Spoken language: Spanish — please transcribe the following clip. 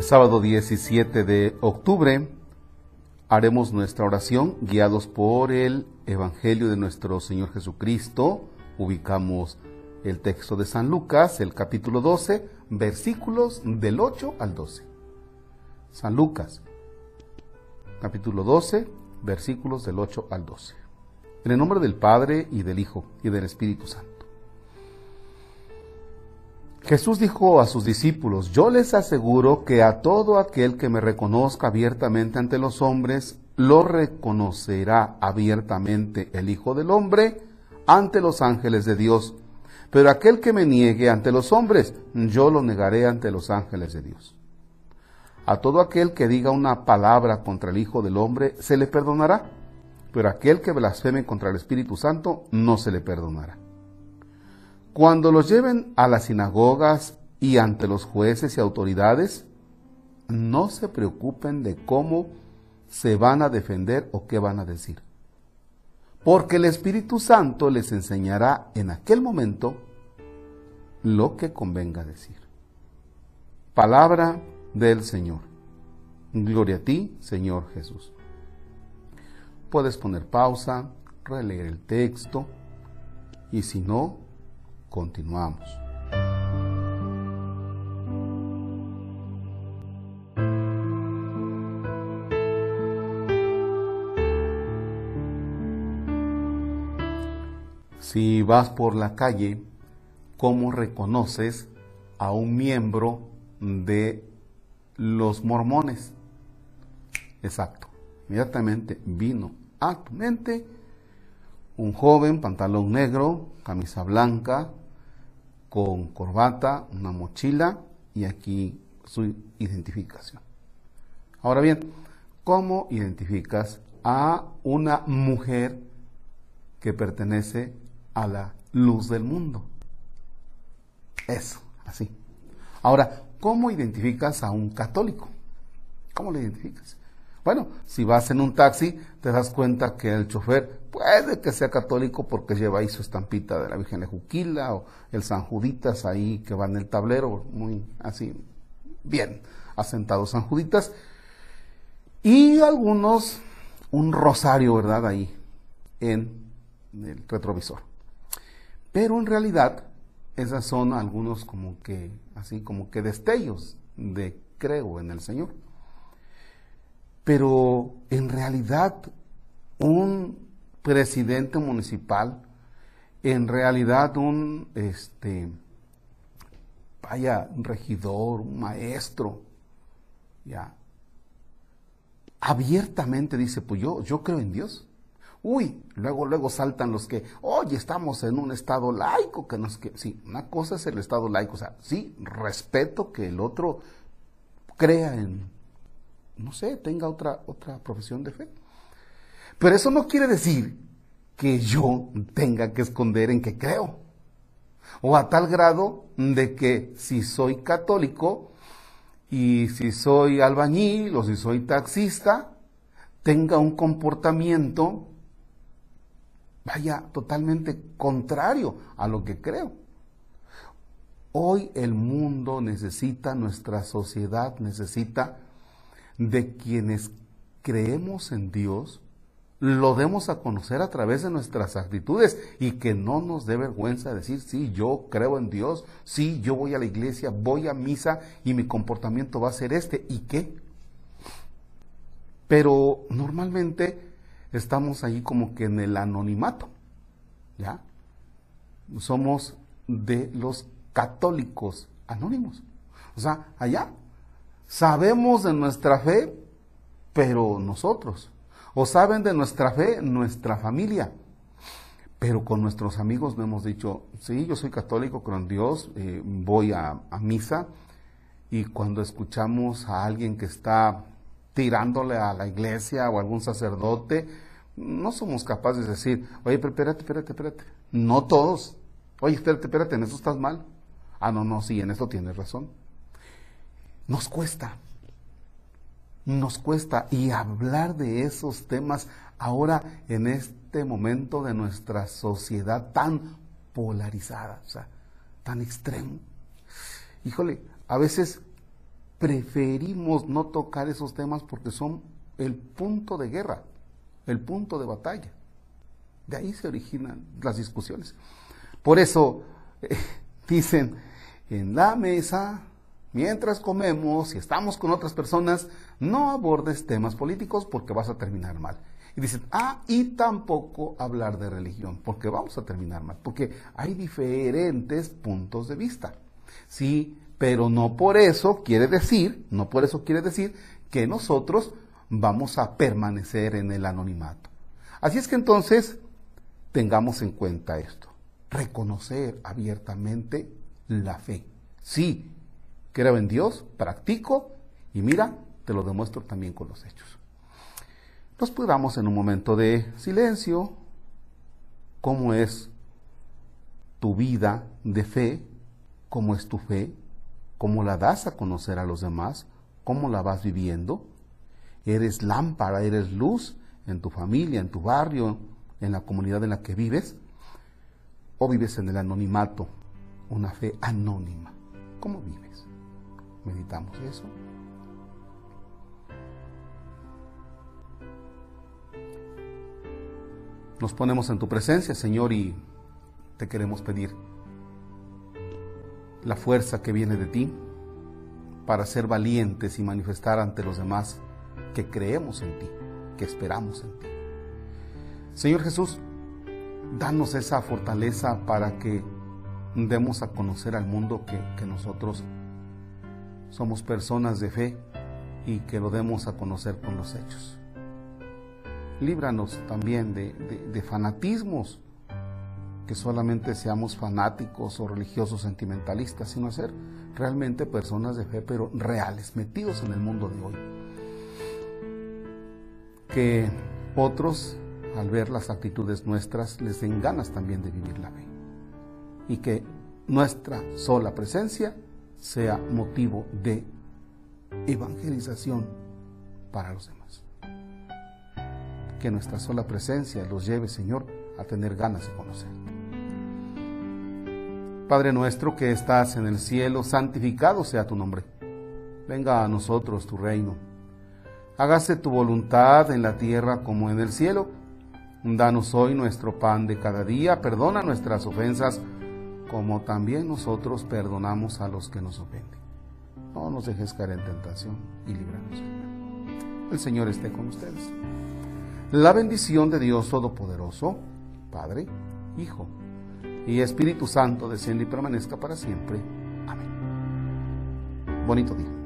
Sábado 17 de octubre haremos nuestra oración guiados por el Evangelio de nuestro Señor Jesucristo. Ubicamos el texto de San Lucas, el capítulo 12, versículos del 8 al 12. San Lucas, capítulo 12, versículos del 8 al 12. En el nombre del Padre y del Hijo y del Espíritu Santo. Jesús dijo a sus discípulos, yo les aseguro que a todo aquel que me reconozca abiertamente ante los hombres, lo reconocerá abiertamente el Hijo del Hombre ante los ángeles de Dios. Pero aquel que me niegue ante los hombres, yo lo negaré ante los ángeles de Dios. A todo aquel que diga una palabra contra el Hijo del Hombre, se le perdonará, pero aquel que blasfeme contra el Espíritu Santo, no se le perdonará. Cuando los lleven a las sinagogas y ante los jueces y autoridades, no se preocupen de cómo se van a defender o qué van a decir. Porque el Espíritu Santo les enseñará en aquel momento lo que convenga decir. Palabra del Señor. Gloria a ti, Señor Jesús. Puedes poner pausa, releer el texto y si no, Continuamos. Si vas por la calle, ¿cómo reconoces a un miembro de los mormones? Exacto. Inmediatamente vino a tu mente un joven, pantalón negro, camisa blanca, con corbata, una mochila y aquí su identificación. Ahora bien, ¿cómo identificas a una mujer que pertenece a la luz del mundo? Eso, así. Ahora, ¿cómo identificas a un católico? ¿Cómo lo identificas? Bueno, si vas en un taxi, te das cuenta que el chofer puede que sea católico porque lleva ahí su estampita de la Virgen de Juquila o el San Juditas ahí que va en el tablero, muy así, bien asentado San Juditas. Y algunos, un rosario, ¿verdad? Ahí en el retrovisor. Pero en realidad, esas son algunos como que, así como que destellos de creo en el Señor. Pero en realidad un presidente municipal, en realidad un este vaya un regidor, un maestro, ya abiertamente dice, pues yo, yo creo en Dios. Uy, luego, luego saltan los que, oye, estamos en un estado laico, que nos que, sí, una cosa es el estado laico, o sea, sí, respeto que el otro crea en no sé, tenga otra, otra profesión de fe. Pero eso no quiere decir que yo tenga que esconder en que creo. O a tal grado de que si soy católico y si soy albañil o si soy taxista, tenga un comportamiento, vaya, totalmente contrario a lo que creo. Hoy el mundo necesita, nuestra sociedad necesita de quienes creemos en Dios, lo demos a conocer a través de nuestras actitudes y que no nos dé vergüenza decir, sí, yo creo en Dios, sí, yo voy a la iglesia, voy a misa y mi comportamiento va a ser este. ¿Y qué? Pero normalmente estamos ahí como que en el anonimato, ¿ya? Somos de los católicos anónimos. O sea, allá Sabemos de nuestra fe, pero nosotros. O saben de nuestra fe nuestra familia. Pero con nuestros amigos no hemos dicho, sí, yo soy católico, con Dios, eh, voy a, misa. Y cuando escuchamos a alguien que está tirándole a la iglesia o a algún sacerdote, no somos capaces de decir, oye, pero espérate, espérate, espérate. No todos. Oye, espérate, espérate, en eso estás mal. Ah, no, no, sí, en eso tienes razón. Nos cuesta, nos cuesta y hablar de esos temas ahora en este momento de nuestra sociedad tan polarizada, o sea, tan extremo. Híjole, a veces preferimos no tocar esos temas porque son el punto de guerra, el punto de batalla. De ahí se originan las discusiones. Por eso eh, dicen, en la mesa, mientras comemos y estamos con otras personas, no abordes temas políticos porque vas a terminar mal. Y dicen, ah, y tampoco hablar de religión, porque vamos a terminar mal, porque hay diferentes puntos de vista. Sí, pero no por eso quiere decir, no por eso quiere decir que nosotros vamos a permanecer en el anonimato. Así es que entonces tengamos en cuenta esto, reconocer abiertamente la fe. Sí, creo en Dios, practico y mira, te lo demuestro también con los hechos. Nos podamos en un momento de silencio cómo es tu vida de fe, cómo es tu fe, cómo la das a conocer a los demás, cómo la vas viviendo. Eres lámpara, eres luz en tu familia, en tu barrio, en la comunidad en la que vives, o vives en el anonimato, una fe anónima. ¿Cómo vives? Meditamos eso. Nos ponemos en tu presencia, Señor, y te queremos pedir la fuerza que viene de ti para ser valientes y manifestar ante los demás que creemos en ti, que esperamos en ti. Señor Jesús, danos esa fortaleza para que demos a conocer al mundo que, que nosotros somos personas de fe y que lo demos a conocer con los hechos líbranos también de, fanatismos, que solamente seamos fanáticos o religiosos sentimentalistas, sino ser realmente personas de fe, pero reales, metidos en el mundo de hoy. Que otros, al ver las actitudes nuestras, les den ganas también de vivir la fe. Y que nuestra sola presencia sea motivo de evangelización para los demás que nuestra sola presencia los lleve, Señor, a tener ganas de conocerte. Padre nuestro que estás en el cielo, santificado sea tu nombre. Venga a nosotros tu reino. Hágase tu voluntad en la tierra como en el cielo. Danos hoy nuestro pan de cada día. Perdona nuestras ofensas como también nosotros perdonamos a los que nos ofenden. No nos dejes caer en tentación y líbranos. El Señor esté con ustedes. La bendición de Dios Todopoderoso, Padre, Hijo y Espíritu Santo desciende y permanezca para siempre. Amén. Bonito día.